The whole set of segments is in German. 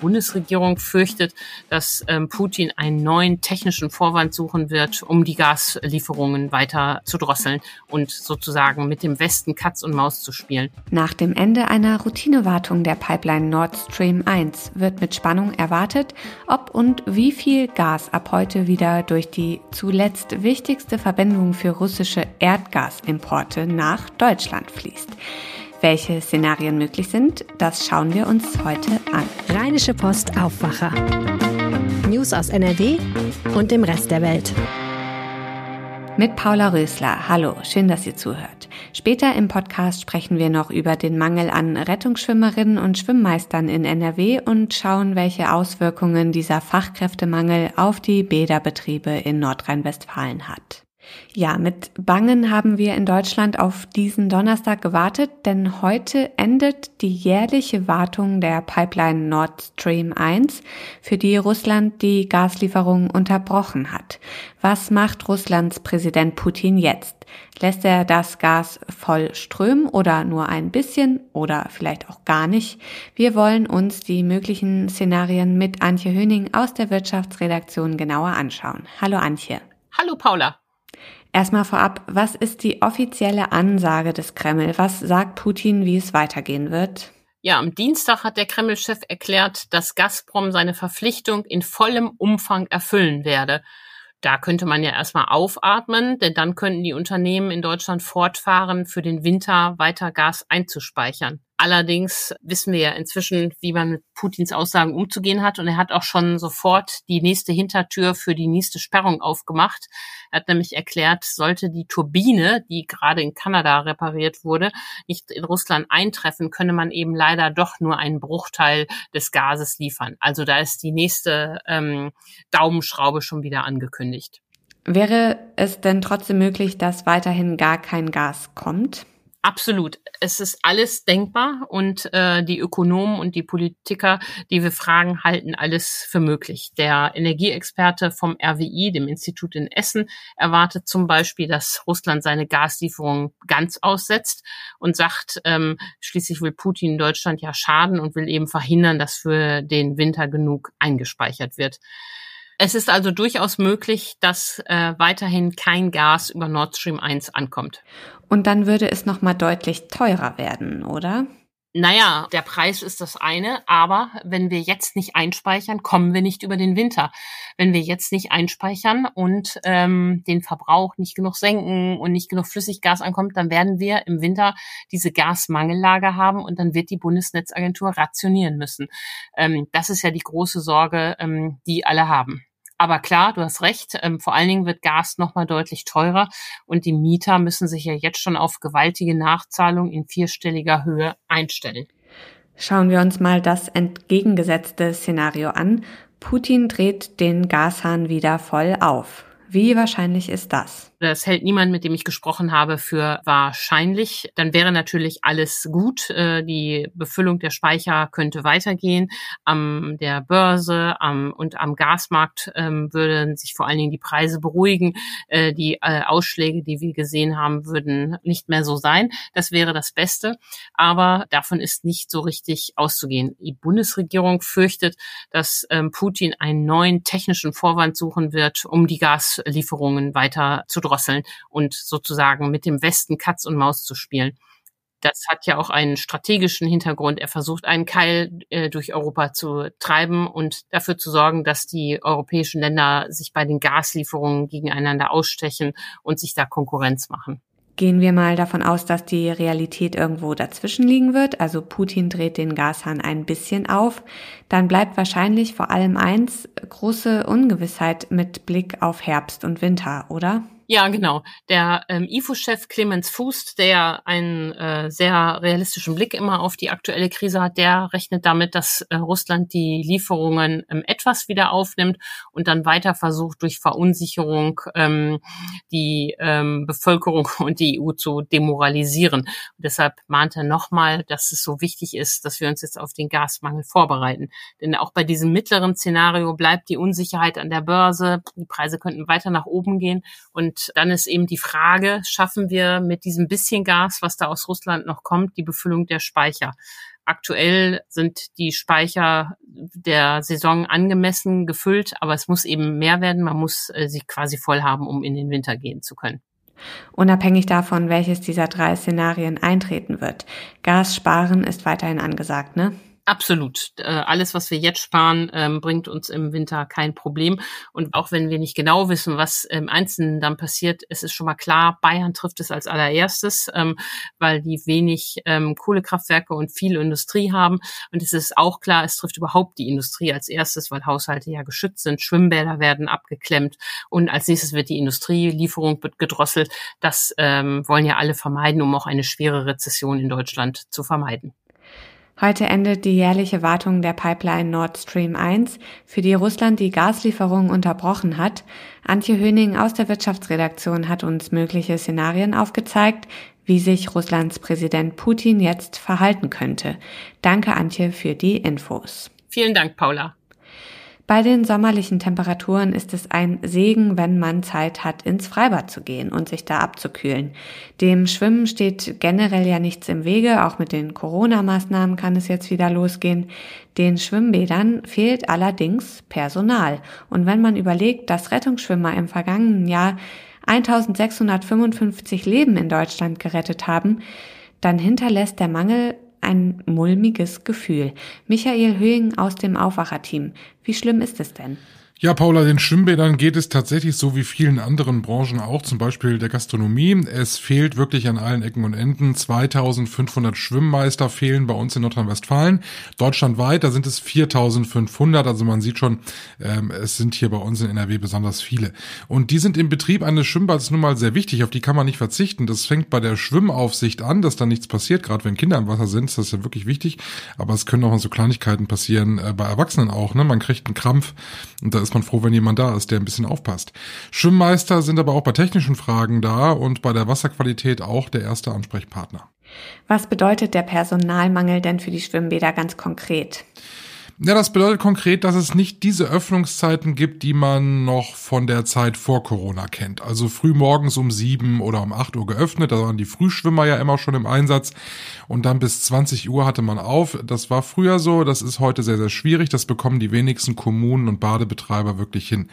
Bundesregierung fürchtet, dass ähm, Putin einen neuen technischen Vorwand suchen wird, um die Gaslieferungen weiter zu drosseln und sozusagen mit dem Westen Katz und Maus zu spielen. Nach dem Ende einer Routinewartung der Pipeline Nord Stream 1 wird mit Spannung erwartet, ob und wie viel Gas ab heute wieder durch die zuletzt wichtigste Verbindung für russische Erdgasimporte nach Deutschland fließt. Welche Szenarien möglich sind, das schauen wir uns heute an. Rheinische Post Aufwacher. News aus NRW und dem Rest der Welt. Mit Paula Rösler. Hallo, schön, dass ihr zuhört. Später im Podcast sprechen wir noch über den Mangel an Rettungsschwimmerinnen und Schwimmmeistern in NRW und schauen, welche Auswirkungen dieser Fachkräftemangel auf die Bäderbetriebe in Nordrhein-Westfalen hat. Ja, mit Bangen haben wir in Deutschland auf diesen Donnerstag gewartet, denn heute endet die jährliche Wartung der Pipeline Nord Stream 1, für die Russland die Gaslieferungen unterbrochen hat. Was macht Russlands Präsident Putin jetzt? Lässt er das Gas voll strömen oder nur ein bisschen oder vielleicht auch gar nicht? Wir wollen uns die möglichen Szenarien mit Antje Höning aus der Wirtschaftsredaktion genauer anschauen. Hallo Antje. Hallo Paula. Erstmal vorab, was ist die offizielle Ansage des Kreml? Was sagt Putin, wie es weitergehen wird? Ja, am Dienstag hat der Kreml-Chef erklärt, dass Gazprom seine Verpflichtung in vollem Umfang erfüllen werde. Da könnte man ja erstmal aufatmen, denn dann könnten die Unternehmen in Deutschland fortfahren, für den Winter weiter Gas einzuspeichern. Allerdings wissen wir ja inzwischen, wie man mit Putins Aussagen umzugehen hat. Und er hat auch schon sofort die nächste Hintertür für die nächste Sperrung aufgemacht. Er hat nämlich erklärt, sollte die Turbine, die gerade in Kanada repariert wurde, nicht in Russland eintreffen, könne man eben leider doch nur einen Bruchteil des Gases liefern. Also da ist die nächste ähm, Daumenschraube schon wieder angekündigt. Wäre es denn trotzdem möglich, dass weiterhin gar kein Gas kommt? Absolut. Es ist alles denkbar und äh, die Ökonomen und die Politiker, die wir fragen, halten alles für möglich. Der Energieexperte vom RWI, dem Institut in Essen, erwartet zum Beispiel, dass Russland seine Gaslieferungen ganz aussetzt und sagt, ähm, schließlich will Putin Deutschland ja schaden und will eben verhindern, dass für den Winter genug eingespeichert wird. Es ist also durchaus möglich, dass äh, weiterhin kein Gas über Nord Stream 1 ankommt. Und dann würde es nochmal deutlich teurer werden, oder? Naja, der Preis ist das eine, aber wenn wir jetzt nicht einspeichern, kommen wir nicht über den Winter. Wenn wir jetzt nicht einspeichern und ähm, den Verbrauch nicht genug senken und nicht genug Flüssiggas ankommt, dann werden wir im Winter diese Gasmangellage haben und dann wird die Bundesnetzagentur rationieren müssen. Ähm, das ist ja die große Sorge, ähm, die alle haben. Aber klar, du hast recht, ähm, vor allen Dingen wird Gas nochmal deutlich teurer und die Mieter müssen sich ja jetzt schon auf gewaltige Nachzahlungen in vierstelliger Höhe einstellen. Schauen wir uns mal das entgegengesetzte Szenario an. Putin dreht den Gashahn wieder voll auf. Wie wahrscheinlich ist das? Das hält niemand, mit dem ich gesprochen habe, für wahrscheinlich. Dann wäre natürlich alles gut. Äh, die Befüllung der Speicher könnte weitergehen. Am der Börse am, und am Gasmarkt ähm, würden sich vor allen Dingen die Preise beruhigen. Äh, die äh, Ausschläge, die wir gesehen haben, würden nicht mehr so sein. Das wäre das Beste. Aber davon ist nicht so richtig auszugehen. Die Bundesregierung fürchtet, dass ähm, Putin einen neuen technischen Vorwand suchen wird, um die Gas Lieferungen weiter zu drosseln und sozusagen mit dem Westen Katz und Maus zu spielen. Das hat ja auch einen strategischen Hintergrund. Er versucht, einen Keil äh, durch Europa zu treiben und dafür zu sorgen, dass die europäischen Länder sich bei den Gaslieferungen gegeneinander ausstechen und sich da Konkurrenz machen. Gehen wir mal davon aus, dass die Realität irgendwo dazwischen liegen wird, also Putin dreht den Gashahn ein bisschen auf, dann bleibt wahrscheinlich vor allem eins, große Ungewissheit mit Blick auf Herbst und Winter, oder? Ja, genau. Der ähm, IFO-Chef Clemens Fußt, der einen äh, sehr realistischen Blick immer auf die aktuelle Krise hat, der rechnet damit, dass äh, Russland die Lieferungen ähm, etwas wieder aufnimmt und dann weiter versucht, durch Verunsicherung ähm, die ähm, Bevölkerung und die EU zu demoralisieren. Und deshalb mahnt er nochmal, dass es so wichtig ist, dass wir uns jetzt auf den Gasmangel vorbereiten. Denn auch bei diesem mittleren Szenario bleibt die Unsicherheit an der Börse. Die Preise könnten weiter nach oben gehen und dann ist eben die Frage, schaffen wir mit diesem bisschen Gas, was da aus Russland noch kommt, die Befüllung der Speicher? aktuell sind die Speicher der Saison angemessen gefüllt, aber es muss eben mehr werden. Man muss äh, sie quasi voll haben, um in den Winter gehen zu können. Unabhängig davon, welches dieser drei Szenarien eintreten wird. Gas sparen ist weiterhin angesagt, ne? Absolut. Äh, alles, was wir jetzt sparen, ähm, bringt uns im Winter kein Problem. Und auch wenn wir nicht genau wissen, was im Einzelnen dann passiert, es ist schon mal klar, Bayern trifft es als allererstes, ähm, weil die wenig ähm, Kohlekraftwerke und viel Industrie haben. Und es ist auch klar, es trifft überhaupt die Industrie als erstes, weil Haushalte ja geschützt sind, Schwimmbäder werden abgeklemmt und als nächstes wird die Industrielieferung gedrosselt. Das wollen ja alle vermeiden, um auch eine schwere Rezession in Deutschland zu vermeiden. Heute endet die jährliche Wartung der Pipeline Nord Stream 1, für die Russland die Gaslieferungen unterbrochen hat. Antje Höning aus der Wirtschaftsredaktion hat uns mögliche Szenarien aufgezeigt, wie sich Russlands Präsident Putin jetzt verhalten könnte. Danke, Antje, für die Infos. Vielen Dank, Paula. Bei den sommerlichen Temperaturen ist es ein Segen, wenn man Zeit hat, ins Freibad zu gehen und sich da abzukühlen. Dem Schwimmen steht generell ja nichts im Wege, auch mit den Corona-Maßnahmen kann es jetzt wieder losgehen. Den Schwimmbädern fehlt allerdings Personal. Und wenn man überlegt, dass Rettungsschwimmer im vergangenen Jahr 1655 Leben in Deutschland gerettet haben, dann hinterlässt der Mangel ein mulmiges Gefühl. Michael Höhing aus dem Aufwacherteam. Wie schlimm ist es denn? Ja, Paula, den Schwimmbädern geht es tatsächlich so wie vielen anderen Branchen auch, zum Beispiel der Gastronomie. Es fehlt wirklich an allen Ecken und Enden. 2500 Schwimmmeister fehlen bei uns in Nordrhein-Westfalen. Deutschlandweit, da sind es 4500. Also man sieht schon, ähm, es sind hier bei uns in NRW besonders viele. Und die sind im Betrieb eines Schwimmbads nun mal sehr wichtig. Auf die kann man nicht verzichten. Das fängt bei der Schwimmaufsicht an, dass da nichts passiert. Gerade wenn Kinder im Wasser sind, ist das ja wirklich wichtig. Aber es können auch so Kleinigkeiten passieren, äh, bei Erwachsenen auch. Ne? Man kriegt einen Krampf und da ist ist man froh, wenn jemand da ist, der ein bisschen aufpasst. Schwimmmeister sind aber auch bei technischen Fragen da und bei der Wasserqualität auch der erste Ansprechpartner. Was bedeutet der Personalmangel denn für die Schwimmbäder ganz konkret? Ja, das bedeutet konkret, dass es nicht diese Öffnungszeiten gibt, die man noch von der Zeit vor Corona kennt. Also früh morgens um sieben oder um acht Uhr geöffnet, da waren die Frühschwimmer ja immer schon im Einsatz und dann bis 20 Uhr hatte man auf. Das war früher so, das ist heute sehr, sehr schwierig. Das bekommen die wenigsten Kommunen und Badebetreiber wirklich hin.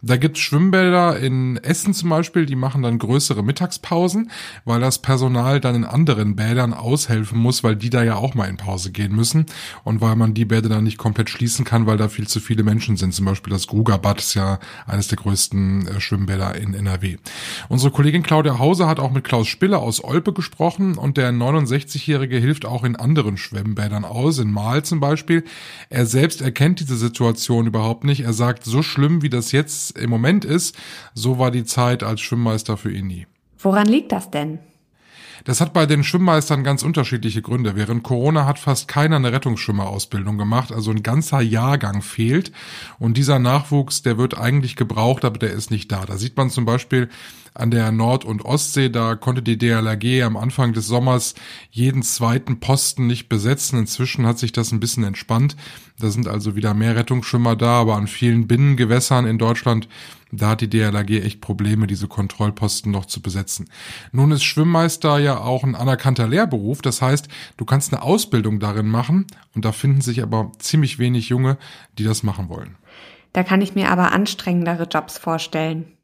Da gibt's Schwimmbäder in Essen zum Beispiel, die machen dann größere Mittagspausen, weil das Personal dann in anderen Bädern aushelfen muss, weil die da ja auch mal in Pause gehen müssen und weil man die Bäder dann nicht komplett schließen kann, weil da viel zu viele Menschen sind. Zum Beispiel das Grugerbad ist ja eines der größten äh, Schwimmbäder in NRW. Unsere Kollegin Claudia Hauser hat auch mit Klaus Spiller aus Olpe gesprochen und der 69-Jährige hilft auch in anderen Schwimmbädern aus, in Mahl zum Beispiel. Er selbst erkennt diese Situation überhaupt nicht. Er sagt, so schlimm wie das jetzt im Moment ist, so war die Zeit als Schwimmmeister für ihn nie. Woran liegt das denn? Das hat bei den Schwimmmeistern ganz unterschiedliche Gründe. Während Corona hat fast keiner eine Rettungsschwimmerausbildung gemacht, also ein ganzer Jahrgang fehlt. Und dieser Nachwuchs, der wird eigentlich gebraucht, aber der ist nicht da. Da sieht man zum Beispiel an der Nord- und Ostsee, da konnte die DLRG am Anfang des Sommers jeden zweiten Posten nicht besetzen. Inzwischen hat sich das ein bisschen entspannt. Da sind also wieder mehr Rettungsschwimmer da, aber an vielen Binnengewässern in Deutschland, da hat die DLRG echt Probleme, diese Kontrollposten noch zu besetzen. Nun ist Schwimmmeister ja auch ein anerkannter Lehrberuf. Das heißt, du kannst eine Ausbildung darin machen und da finden sich aber ziemlich wenig Junge, die das machen wollen. Da kann ich mir aber anstrengendere Jobs vorstellen.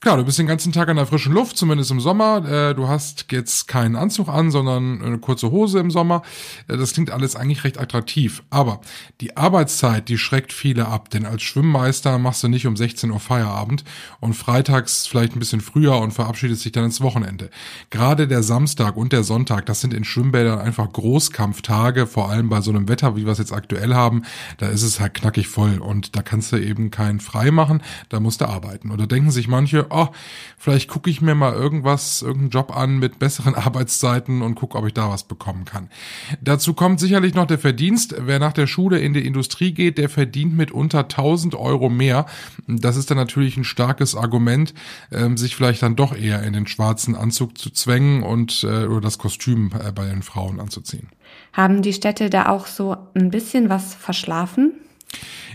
Klar, du bist den ganzen Tag in der frischen Luft, zumindest im Sommer. Äh, du hast jetzt keinen Anzug an, sondern eine kurze Hose im Sommer. Äh, das klingt alles eigentlich recht attraktiv. Aber die Arbeitszeit, die schreckt viele ab. Denn als Schwimmmeister machst du nicht um 16 Uhr Feierabend und freitags vielleicht ein bisschen früher und verabschiedest dich dann ins Wochenende. Gerade der Samstag und der Sonntag, das sind in Schwimmbädern einfach Großkampftage, vor allem bei so einem Wetter, wie wir es jetzt aktuell haben. Da ist es halt knackig voll und da kannst du eben keinen frei machen, da musst du arbeiten. Oder denken sich manche, oh, vielleicht gucke ich mir mal irgendwas, irgendeinen Job an mit besseren Arbeitszeiten und gucke, ob ich da was bekommen kann. Dazu kommt sicherlich noch der Verdienst. Wer nach der Schule in die Industrie geht, der verdient mit unter 1000 Euro mehr. Das ist dann natürlich ein starkes Argument, ähm, sich vielleicht dann doch eher in den schwarzen Anzug zu zwängen und äh, oder das Kostüm äh, bei den Frauen anzuziehen. Haben die Städte da auch so ein bisschen was verschlafen?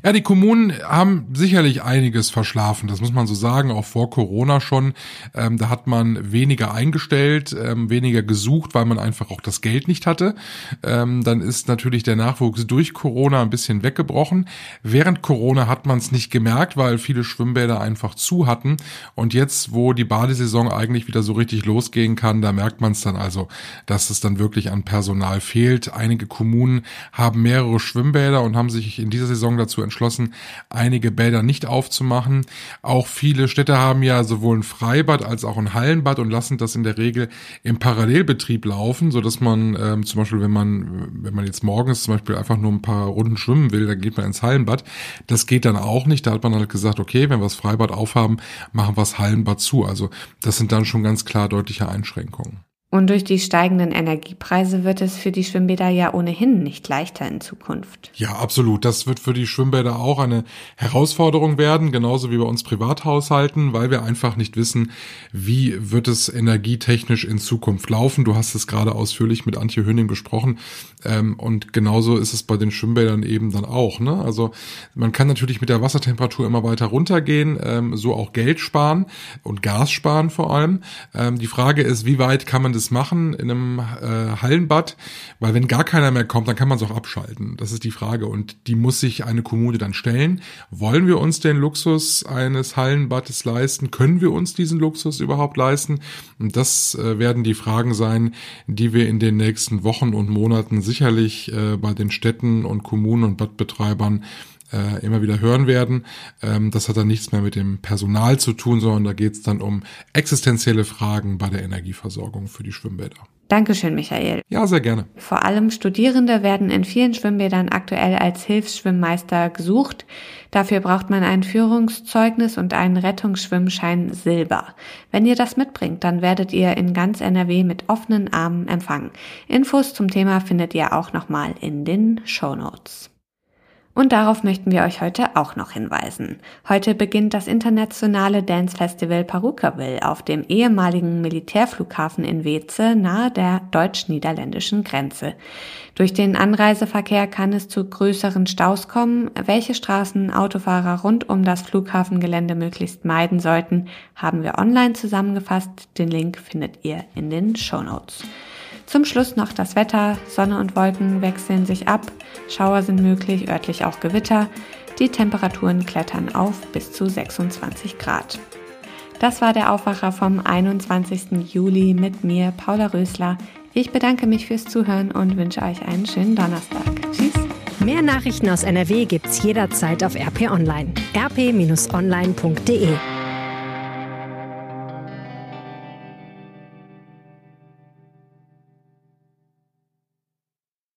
Ja, die Kommunen haben sicherlich einiges verschlafen, das muss man so sagen, auch vor Corona schon. Ähm, da hat man weniger eingestellt, ähm, weniger gesucht, weil man einfach auch das Geld nicht hatte. Ähm, dann ist natürlich der Nachwuchs durch Corona ein bisschen weggebrochen. Während Corona hat man es nicht gemerkt, weil viele Schwimmbäder einfach zu hatten. Und jetzt, wo die Badesaison eigentlich wieder so richtig losgehen kann, da merkt man es dann also, dass es dann wirklich an Personal fehlt. Einige Kommunen haben mehrere Schwimmbäder und haben sich in dieser Saison dazu entschlossen, einige Bäder nicht aufzumachen. Auch viele Städte haben ja sowohl ein Freibad als auch ein Hallenbad und lassen das in der Regel im Parallelbetrieb laufen, so dass man ähm, zum Beispiel, wenn man, wenn man jetzt morgens zum Beispiel einfach nur ein paar Runden schwimmen will, dann geht man ins Hallenbad. Das geht dann auch nicht. Da hat man halt gesagt, okay, wenn wir das Freibad aufhaben, machen wir das Hallenbad zu. Also das sind dann schon ganz klar deutliche Einschränkungen. Und durch die steigenden Energiepreise wird es für die Schwimmbäder ja ohnehin nicht leichter in Zukunft. Ja, absolut. Das wird für die Schwimmbäder auch eine Herausforderung werden, genauso wie bei uns Privathaushalten, weil wir einfach nicht wissen, wie wird es energietechnisch in Zukunft laufen. Du hast es gerade ausführlich mit Antje Höning besprochen. Ähm, und genauso ist es bei den Schwimmbädern eben dann auch. Ne? Also man kann natürlich mit der Wassertemperatur immer weiter runtergehen, ähm, so auch Geld sparen und Gas sparen vor allem. Ähm, die Frage ist, wie weit kann man das das machen in einem äh, Hallenbad, weil wenn gar keiner mehr kommt, dann kann man es auch abschalten. Das ist die Frage und die muss sich eine Kommune dann stellen. Wollen wir uns den Luxus eines Hallenbades leisten? Können wir uns diesen Luxus überhaupt leisten? Und das äh, werden die Fragen sein, die wir in den nächsten Wochen und Monaten sicherlich äh, bei den Städten und Kommunen und Badbetreibern äh, immer wieder hören werden. Ähm, das hat dann nichts mehr mit dem Personal zu tun, sondern da geht es dann um existenzielle Fragen bei der Energieversorgung für die Schwimmbäder. Dankeschön, Michael. Ja, sehr gerne. Vor allem Studierende werden in vielen Schwimmbädern aktuell als Hilfsschwimmmeister gesucht. Dafür braucht man ein Führungszeugnis und einen Rettungsschwimmschein Silber. Wenn ihr das mitbringt, dann werdet ihr in ganz NRW mit offenen Armen empfangen. Infos zum Thema findet ihr auch nochmal in den Show Notes. Und darauf möchten wir euch heute auch noch hinweisen. Heute beginnt das internationale Dance Festival Perukaville auf dem ehemaligen Militärflughafen in Weze nahe der deutsch-niederländischen Grenze. Durch den Anreiseverkehr kann es zu größeren Staus kommen. Welche Straßen Autofahrer rund um das Flughafengelände möglichst meiden sollten, haben wir online zusammengefasst. Den Link findet ihr in den Show Notes. Zum Schluss noch das Wetter. Sonne und Wolken wechseln sich ab. Schauer sind möglich, örtlich auch Gewitter. Die Temperaturen klettern auf bis zu 26 Grad. Das war der Aufwacher vom 21. Juli mit mir, Paula Rösler. Ich bedanke mich fürs Zuhören und wünsche euch einen schönen Donnerstag. Tschüss. Mehr Nachrichten aus NRW gibt's jederzeit auf RP Online. rp-online.de